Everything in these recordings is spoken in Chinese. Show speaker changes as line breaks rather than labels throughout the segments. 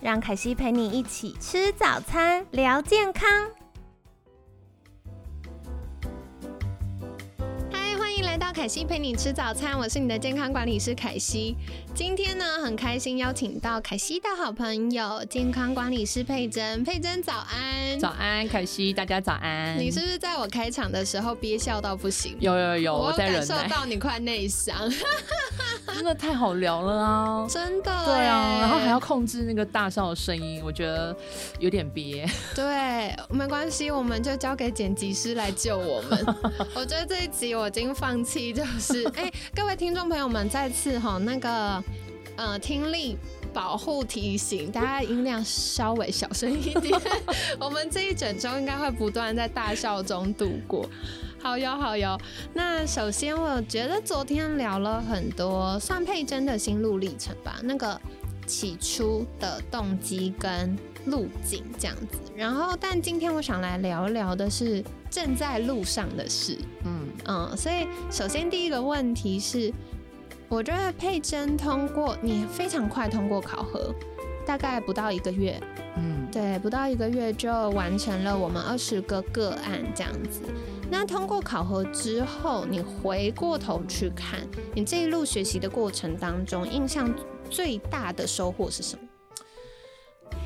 让凯西陪你一起吃早餐，聊健康。到凯西陪你吃早餐，我是你的健康管理师凯西。今天呢，很开心邀请到凯西的好朋友健康管理师佩珍。佩珍早安，
早安，凯西，大家早安。
你是不是在我开场的时候憋笑到不行？
有有有，
我
在
感受到你快内伤。
真的太好聊了啊！
真的，
对啊，然后还要控制那个大笑的声音，我觉得有点憋。
对，没关系，我们就交给剪辑师来救我们。我觉得这一集我已经放弃，就是 哎，各位听众朋友们，再次哈那个呃听力保护提醒，大家音量稍微小声一点。我们这一整周应该会不断在大笑中度过。好哟好哟，那首先我觉得昨天聊了很多算佩珍的心路历程吧，那个起初的动机跟路径这样子。然后，但今天我想来聊一聊的是正在路上的事。嗯嗯，所以首先第一个问题是，我觉得佩珍通过你非常快通过考核，大概不到一个月。嗯，对，不到一个月就完成了我们二十个个案这样子。那通过考核之后，你回过头去看，你这一路学习的过程当中，印象最大的收获是什么？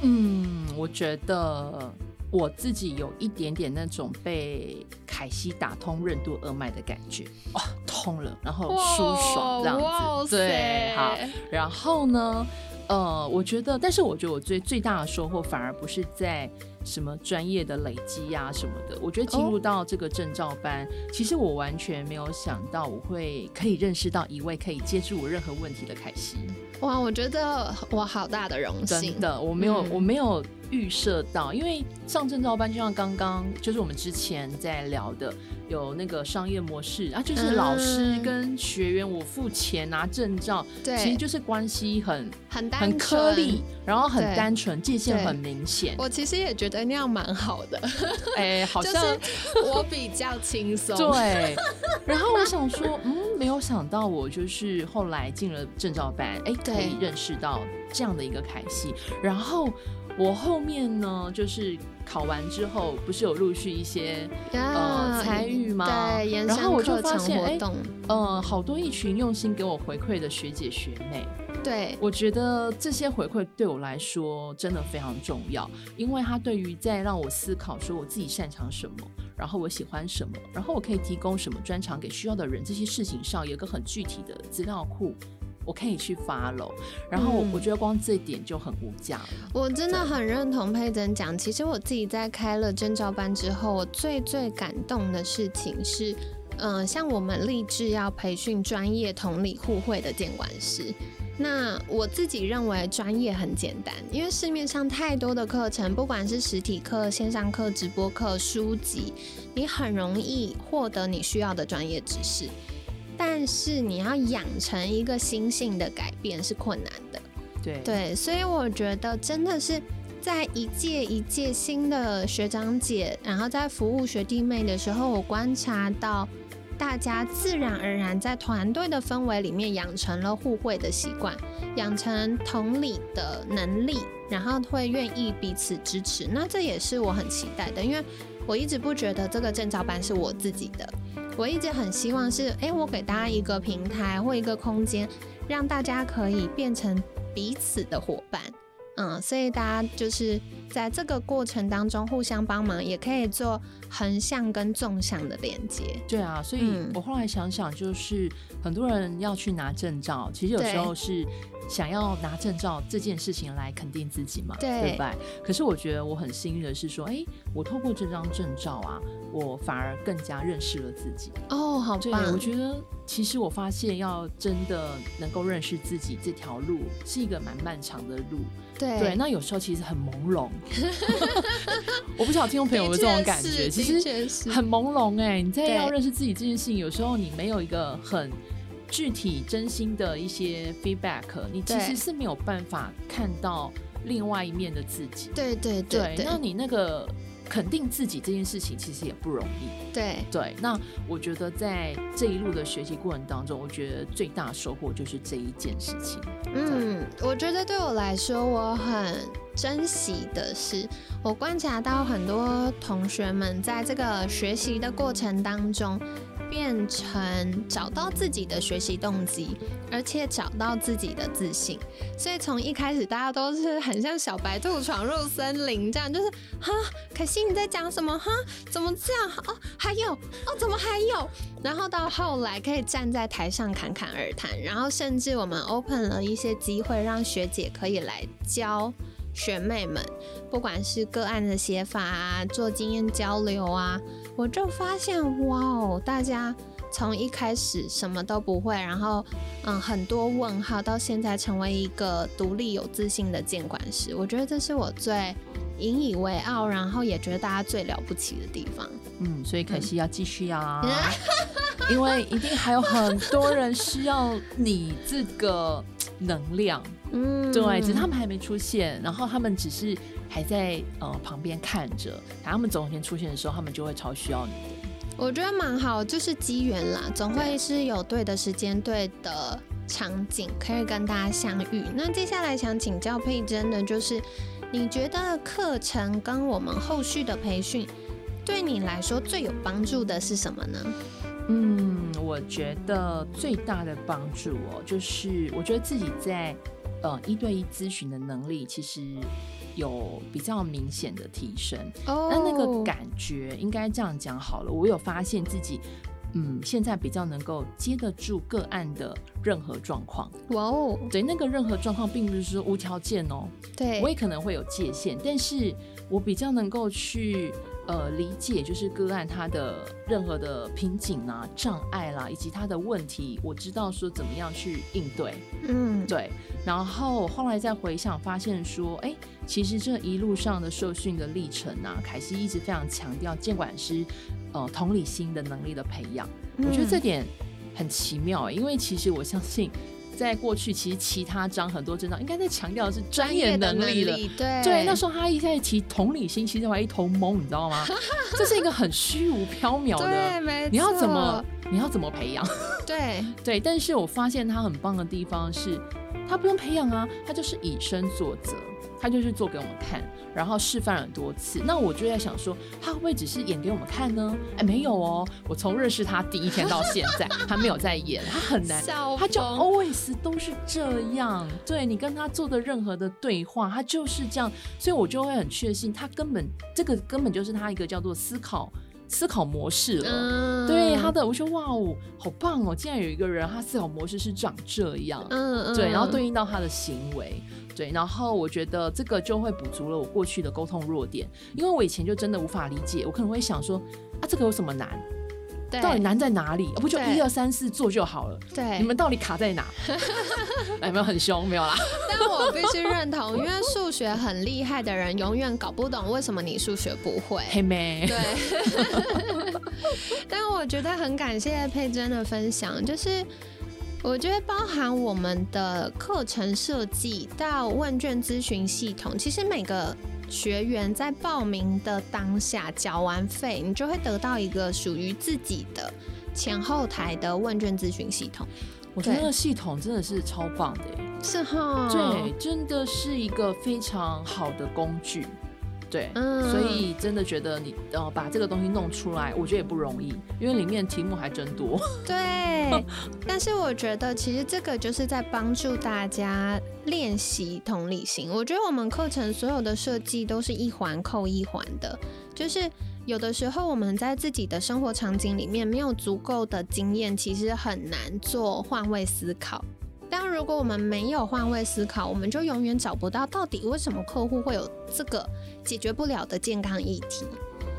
嗯，我觉得我自己有一点点那种被凯西打通任督二脉的感觉，哇，通了，然后舒爽这样子，对，好，然后呢？呃，我觉得，但是我觉得我最最大的收获反而不是在什么专业的累积呀什么的。我觉得进入到这个证照班，其实我完全没有想到我会可以认识到一位可以接住我任何问题的凯西。
哇，我觉得我好大的荣幸。
真的，我没有，我没有预设到，因为上证照班就像刚刚就是我们之前在聊的。有那个商业模式啊，就是老师跟学员，我付钱拿证照，
对，
其实就是关系很
很
很颗粒，然后很单纯，界限很明显。
我其实也觉得那样蛮好的，
哎，好像
我比较轻松。
对，然后我想说，嗯，没有想到我就是后来进了证照班，哎，可以认识到这样的一个凯西，然后。我后面呢，就是考完之后，不是有陆续一些呃参与吗？
对，
然后我就发现，
哎，
嗯，好多一群用心给我回馈的学姐学妹。
对，
我觉得这些回馈对我来说真的非常重要，因为它对于在让我思考说我自己擅长什么，然后我喜欢什么，然后我可以提供什么专长给需要的人，这些事情上有一个很具体的资料库。我可以去发喽，然后我觉得光这一点就很无价了。
我真的很认同佩珍讲，其实我自己在开了征招班之后，我最最感动的事情是，嗯，像我们立志要培训专业同理互惠的监管师。那我自己认为专业很简单，因为市面上太多的课程，不管是实体课、线上课、直播课、书籍，你很容易获得你需要的专业知识。但是你要养成一个心性的改变是困难的，
对
对，所以我觉得真的是在一届一届新的学长姐，然后在服务学弟妹的时候，我观察到大家自然而然在团队的氛围里面养成了互惠的习惯，养成同理的能力，然后会愿意彼此支持。那这也是我很期待的，因为我一直不觉得这个证照班是我自己的。我一直很希望是，哎，我给大家一个平台或一个空间，让大家可以变成彼此的伙伴，嗯，所以大家就是在这个过程当中互相帮忙，也可以做横向跟纵向的连接。
对啊，所以我后来想想，就是很多人要去拿证照，其实有时候是想要拿证照这件事情来肯定自己嘛，
对
对吧？可是我觉得我很幸运的是说，哎，我透过这张证照啊，我反而更加认识了自己。
哦，好
对，
棒！
我觉得其实我发现要真的能够认识自己这条路是一个蛮漫长的路。
对
对，那有时候其实很朦胧。我不晓得听众朋友有没有这种感觉，其实
实
很朦胧哎、你在
对
要认识自己这件事情，有时候你没有一个很具体、真心的一些 feedback，你其
对
实是没有办法看到另外一面的自己。
对对
对，
对
那你那个肯定自己这件事情，其实也不容易。
对
对，那我觉得在这一路的学习过程当中，我觉得最大的收获就是这一件事情。
嗯，我觉得对我来说，我很珍惜的是，我观察到很多同学们在这个学习的过程当中，变成找到自己的学习动机，而且找到自己的自信。所以从一开始，大家都是很像小白兔闯入森林这样，就是哈，可惜你在讲什么？哈，怎么这样？哦，还有哦，怎么还有？然后到后来可以站在台上侃侃而谈，然后甚至我们 open 了一些机会，让学姐可以来教学妹们，不管是个案的写法啊，做经验交流啊，我就发现哇哦，大家从一开始什么都不会，然后嗯很多问号，到现在成为一个独立有自信的监管师，我觉得这是我最引以为傲，然后也觉得大家最了不起的地方。
嗯，所以可惜要继续啊，因为一定还有很多人需要你这个能量。
嗯，
对，只是他们还没出现，然后他们只是还在呃旁边看着，等他们总有一天出现的时候，他们就会超需要你的。
我觉得蛮好，就是机缘啦，总会是有对的时间、对的场景，可以跟大家相遇。那接下来想请教佩珍的，就是你觉得课程跟我们后续的培训，对你来说最有帮助的是什么呢？
嗯，我觉得最大的帮助哦，就是我觉得自己在呃一对一咨询的能力，其实有比较明显的提升。
哦
那那个，感觉应该这样讲好了，我有发现自己，嗯，现在比较能够接得住个案的任何状况。
哇哦，
对，那个任何状况并不是说无条件哦，
对，
我也可能会有界限，但是我比较能够去呃理解，就是个案他的任何的瓶颈啊、障碍啦，以及他的问题，我知道说怎么样去应对。
嗯，
对，然后后来再回想，发现说，哎，其实这一路上的受训的历程啊，凯西一直非常强调监管师呃同理心的能力的培养。我觉得这
嗯
点很奇妙，因为其实我相信，在过去其实其他章很多证照应该在强调的是专业能力了。
对
对，那时候他一开始提同理心，其实我还一头懵，你知道吗？这是一个很虚无缥缈
对，
的，
没错，
你要怎么你要怎么培养？
对，
对，但是我发现他很棒的地方是，他不用培养啊，他就是以身作则，他就是做给我们看，然后示范了很多次。那我就在想说，他会不会只是演给我们看呢？哎，没有哦，我从认识他第一天到现在，他没有在演，他很难。他就 always 都是这样，对你跟他做的任何的对话，他就是这样，所以我就会很确信，他根本这个根本就是他一个叫做思考思考模式了。
嗯
对他的，我说哇哦，好棒哦！竟然有一个人，他思考模式是长这样，
嗯嗯，
对，然后
嗯
对应到他的行为，对，然后我觉得这个就会补足了我过去的沟通弱点，因为我以前就真的无法理解，我可能会想说啊，这个有什么难？
对
到底难在哪里？不就一二三四做就好了？
对
你们到底卡在哪？哎，没有很凶，没有啦。
但我必须认同，因为数学很厉害的人永远搞不懂为什么你数学不会。
黑妹，
对，但我觉得很感谢佩珍的分享，就是我觉得包含我们的课程设计到问卷咨询系统，其实每个学员在报名的当下缴完费，你就会得到一个属于自己的前后台的问卷咨询系统。
我觉得那个系统真的是超棒的耶，
是哈，
对，真的是一个非常好的工具。对，
嗯
所以真的觉得你呃把这个东西弄出来，我觉得也不容易，因为里面题目还真多。
对，但是我觉得其实这个就是在帮助大家练习同理心。我觉得我们课程所有的设计都是一环扣一环的，就是有的时候我们在自己的生活场景里面没有足够的经验，其实很难做换位思考。但如果我们没有换位思考，我们就永远找不到到底为什么客户会有这个解决不了的健康议题。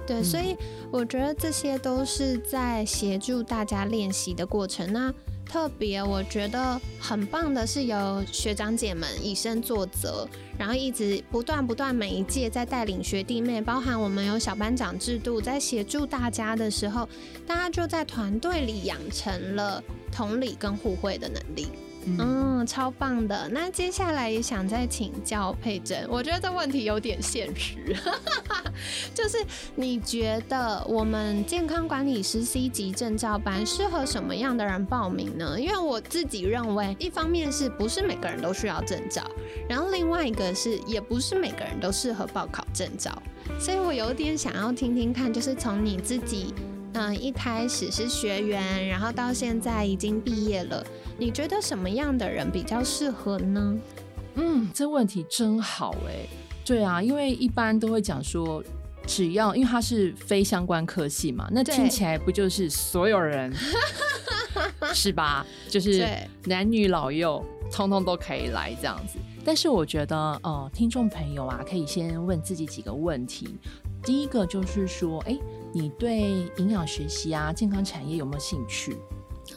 对，所以我觉得这些都是在协助大家练习的过程。那特别我觉得很棒的是，有学长姐们以身作则，然后一直不断不断每一届在带领学弟妹，包含我们有小班长制度，在协助大家的时候，大家就在团队里养成了同理跟互惠的能力。嗯，超棒的。那接下来也想再请教佩珍，我觉得这问题有点现实，就是你觉得我们健康管理师 C 级证照班适合什么样的人报名呢？因为我自己认为，一方面是不是每个人都需要证照，然后另外一个是也不是每个人都适合报考证照，所以我有点想要听听看，就是从你自己，嗯，一开始是学员，然后到现在已经毕业了。你觉得什么样的人比较适合呢？
嗯，这问题真好哎。对啊，因为一般都会讲说，只要因为它是非相关科系嘛，那听起来不就是所有人 是吧？就是男女老幼通通都可以来这样子。但是我觉得，呃，听众朋友啊，可以先问自己几个问题。第一个就是说，哎，你对营养学习啊、健康产业有没有兴趣？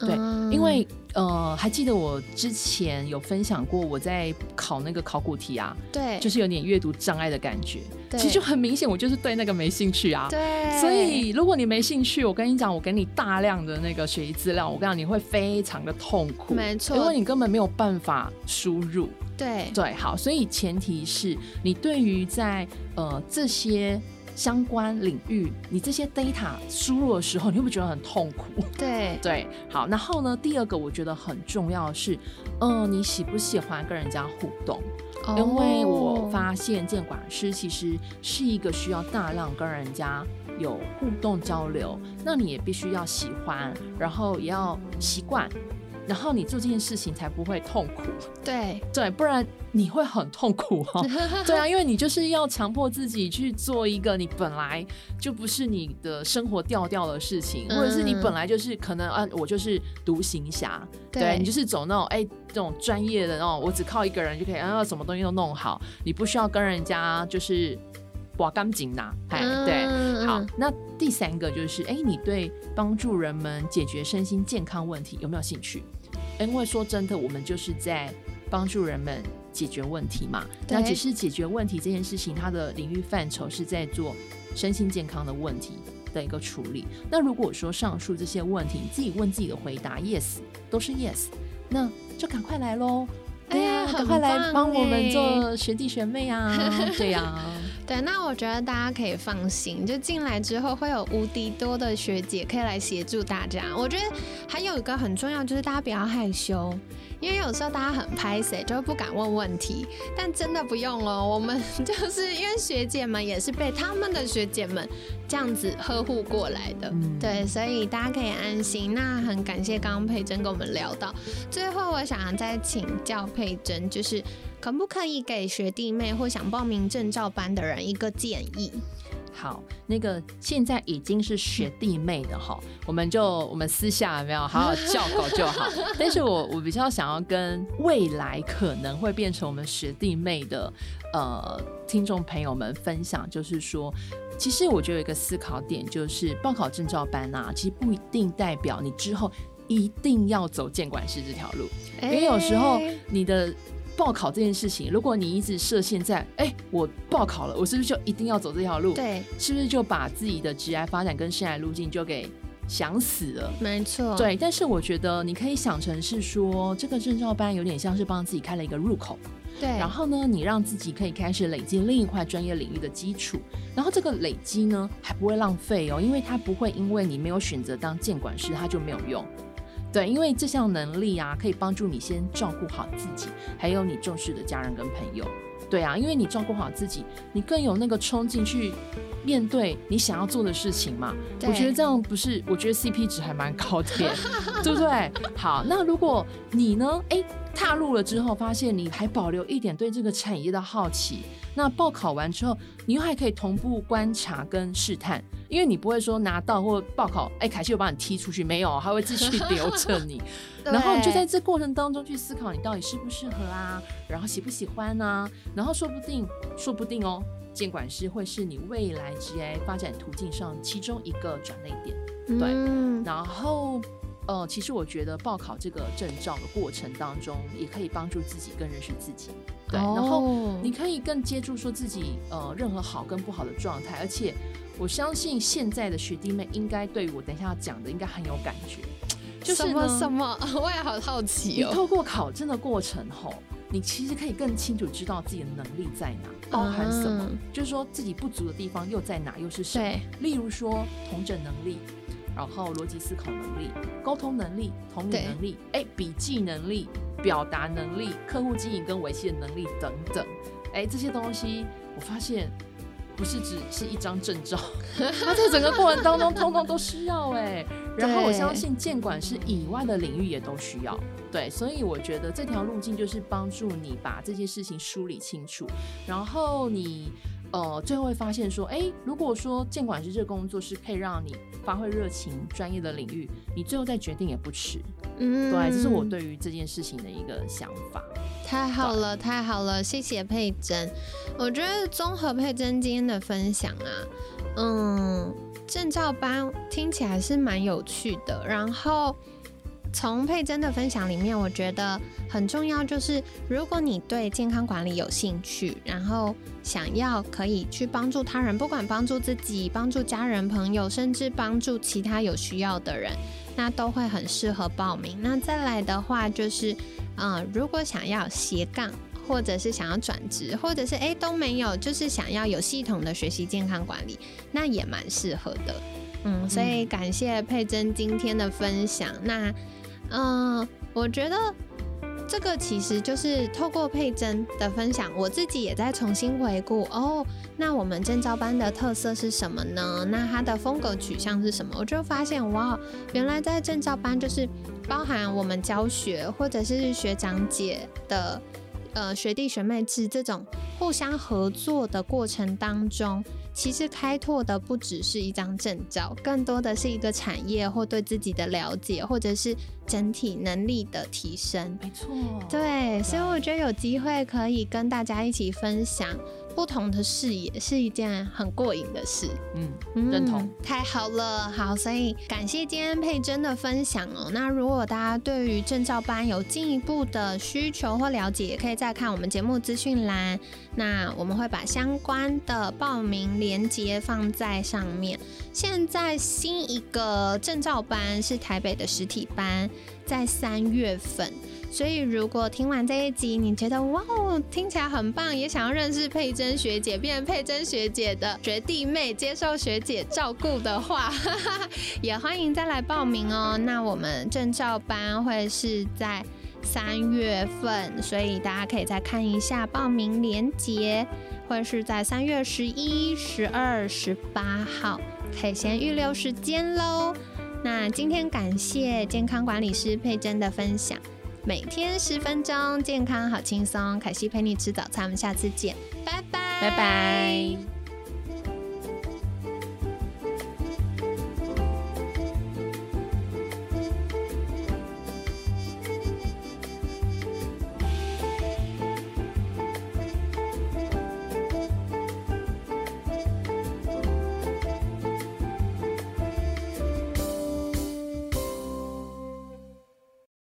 对，因为呃，还记得我之前有分享过，我在考那个考古题啊，
对，
就是有点阅读障碍的感觉，其实就很明显，我就是对那个没兴趣啊。
对，
所以如果你没兴趣，我跟你讲，我给你大量的那个学习资料，我跟你讲，你会非常的痛苦，
没错，
因为你根本没有办法输入。
对
对，好，所以前提是你对于在呃这些。相关领域，你这些 data 输入的时候，你会不会觉得很痛苦？
对
对，好。然后呢，第二个我觉得很重要的是，嗯，你喜不喜欢跟人家互动？因为我发现监管师其实是一个需要大量跟人家有互动交流，那你也必须要喜欢，然后也要习惯。然后你做这件事情才不会痛苦，
对。
对，不然你会很痛苦哈。对啊，因为你就是要强迫自己去做一个你本来就不是你的生活调调的事情，或者是你本来就是可能啊，我就是独行侠，对。你就是走那种哎这种专业的那种，我只靠一个人就可以啊，什么东西都弄好，你不需要跟人家就是刮干净呐，哎对，好，那第三个就是哎，你对帮助人们解决身心健康问题有没有兴趣？因为说真的，我们就是在帮助人们解决问题嘛。那只是解决问题这件事情，它的领域范畴是在做身心健康的问题的一个处理。那如果说上述这些问题，你自己问自己的回答 yes 都是 yes，那就赶快来喽！
对呀，
赶快来帮我们做学弟学妹啊！对呀。
对，那我觉得大家可以放心，就进来之后会有无敌多的学姐可以来协助大家。我觉得还有一个很重要，就是大家不要害羞。因为有时候大家很拍谁，就不敢问问题，但真的不用哦。我们 就是因为学姐们也是被他们的学姐们这样子呵护过来的，对，所以大家可以安心。那很感谢刚刚佩珍跟我们聊到，最后我想再请教佩珍，就是可不可以给学弟妹或想报名证照班的人一个建议？
好，那个现在已经是学弟妹的哈，我们就我们私下有没有好好叫狗就好。但是我我比较想要跟未来可能会变成我们学弟妹的呃听众朋友们分享，就是说，其实我觉得有一个思考点，就是报考证照班啊，其实不一定代表你之后一定要走监管师这条路，因为有时候你的。报考这件事情，如果你一直设限在，哎，我报考了，我是不是就一定要走这条路？
对，
是不是就把自己的职业发展跟生涯路径就给想死了？
没错。
对，但是我觉得你可以想成是说，这个证照班有点像是帮自己开了一个入口。
对。
然后呢，你让自己可以开始累积另一块专业领域的基础，然后这个累积呢还不会浪费哦，因为它不会因为你没有选择当监管师，它就没有用。对，因为这项能力啊，可以帮助你先照顾好自己，还有你重视的家人跟朋友。对啊，因为你照顾好自己，你更有那个冲劲去面对你想要做的事情嘛。我觉得这样不是，我觉得 CP 值还蛮高的，对不对？好，那如果你呢？哎，踏入了之后，发现你还保留一点对这个产业的好奇，那报考完之后，你又还可以同步观察跟试探，因为你不会说拿到或报考，哎，凯西又把你踢出去，没有，还会继续留着你。然后你就在这过程当中去思考，你到底适不适合啊？然后喜不喜欢呢？然后说不定，说不定哦，监管师会是你未来 GI 发展途径上其中一个转捩点。对，然后。呃，其实我觉得报考这个证照的过程当中，也可以帮助自己更认识自己，对，然后你可以更接触说自己呃任何好跟不好的状态，而且我相信现在的学弟妹应该对我等一下要讲的应该很有感觉，
就是什么什么，我也好好奇
哦。你透过考证的过程后，你其实可以更清楚知道自己的能力在哪，包含什么，就是说自己不足的地方又在哪，又是什么？例如说同整能力。然后逻辑思考能力、沟通能力、同理能力、哎笔记能力、表达能力、客户经营跟维系的能力等等，哎这些东西我发现不是只是一张证照，它在整个过程当中通通都需要哎。然后我相信监管是以外的领域也都需要，对，所以我觉得这条路径就是帮助你把这些事情梳理清楚，然后你。呃，最后会发现说，哎，如果说监管师这个工作是可以让你发挥热情、专业的领域，你最后再决定也不迟。嗯，对，这是我对于这件事情的一个想法。
太好了，太好了，谢谢佩珍。我觉得综合佩珍今天的分享啊，嗯，证照班听起来是蛮有趣的，然后。从佩珍的分享里面，我觉得很重要，就是如果你对健康管理有兴趣，然后想要可以去帮助他人，不管帮助自己、帮助家人朋友，甚至帮助其他有需要的人，那都会很适合报名。那再来的话，就是嗯，如果想要斜杠，或者是想要转职，或者是诶都没有，就是想要有系统的学习健康管理，那也蛮适合的。嗯，所以感谢佩珍今天的分享。那嗯，我觉得这个其实就是透过佩珍的分享，我自己也在重新回顾哦。那我们证照班的特色是什么呢？那它的风格取向是什么？我就发现哇，原来在证照班就是包含我们教学或者是学长姐的呃学弟学妹制这种互相合作的过程当中。其实开拓的不只是一张证照，更多的是一个产业或对自己的了解，或者是整体能力的提升。
没错，
对，所以我觉得有机会可以跟大家一起分享。不同的视野是一件很过瘾的事，
嗯，认同，
太好了，好，所以感谢今天佩珍的分享哦。那如果大家对于证照班有进一步的需求或了解，也可以再看我们节目资讯栏，那我们会把相关的报名链接放在上面。现在新一个证照班是台北的实体班，在三月份。所以，如果听完这一集，你觉得哇哦，听起来很棒，也想要认识佩珍学姐，变成佩珍学姐的学弟妹，接受学姐照顾的话，也欢迎再来报名哦。那我们证照班会是在三月份，所以大家可以再看一下报名链接，会是在三月十一、十二、十八号，可以先预留时间喽。那今天感谢健康管理师佩珍的分享。每天十分钟，健康好轻松。凯西陪你吃早餐，我们下次见，拜拜，
拜拜。